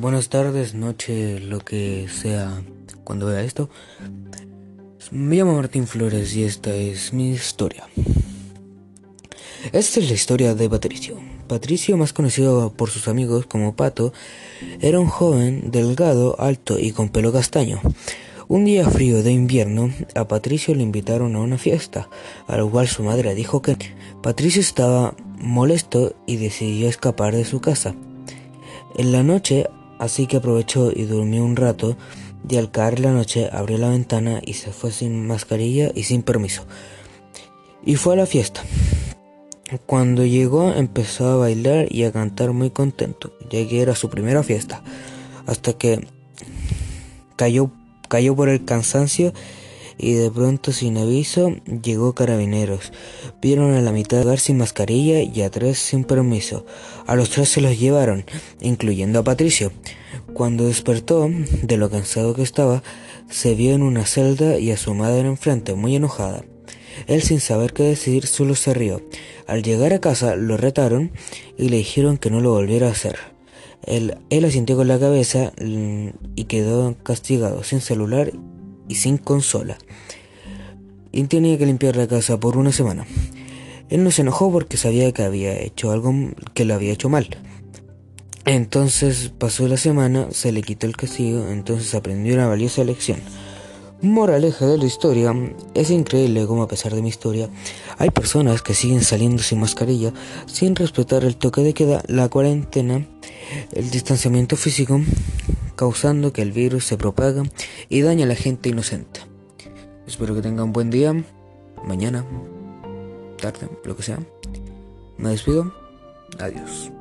buenas tardes, noche, lo que sea cuando vea esto. Me llamo Martín Flores y esta es mi historia. Esta es la historia de Patricio. Patricio, más conocido por sus amigos como Pato, era un joven delgado, alto y con pelo castaño. Un día frío de invierno, a Patricio le invitaron a una fiesta, a lo cual su madre dijo que Patricio estaba molesto y decidió escapar de su casa. En la noche, así que aprovechó y durmió un rato, y al caer la noche abrió la ventana y se fue sin mascarilla y sin permiso. Y fue a la fiesta. Cuando llegó empezó a bailar y a cantar muy contento, ya que era su primera fiesta, hasta que cayó, cayó por el cansancio y de pronto sin aviso llegó carabineros. Vieron a la mitad de lugar sin mascarilla y a tres sin permiso. A los tres se los llevaron, incluyendo a Patricio. Cuando despertó, de lo cansado que estaba, se vio en una celda y a su madre enfrente, muy enojada. Él sin saber qué decir solo se rió. Al llegar a casa lo retaron y le dijeron que no lo volviera a hacer. Él, él asintió con la cabeza mm, y quedó castigado, sin celular y sin consola. Y tenía que limpiar la casa por una semana. Él no se enojó porque sabía que había hecho algo que lo había hecho mal. Entonces pasó la semana, se le quitó el castigo, entonces aprendió una valiosa lección. Moraleja de la historia, es increíble cómo a pesar de mi historia, hay personas que siguen saliendo sin mascarilla, sin respetar el toque de queda, la cuarentena, el distanciamiento físico, causando que el virus se propaga y daña a la gente inocente. Espero que tengan un buen día, mañana, tarde, lo que sea. Me despido. Adiós.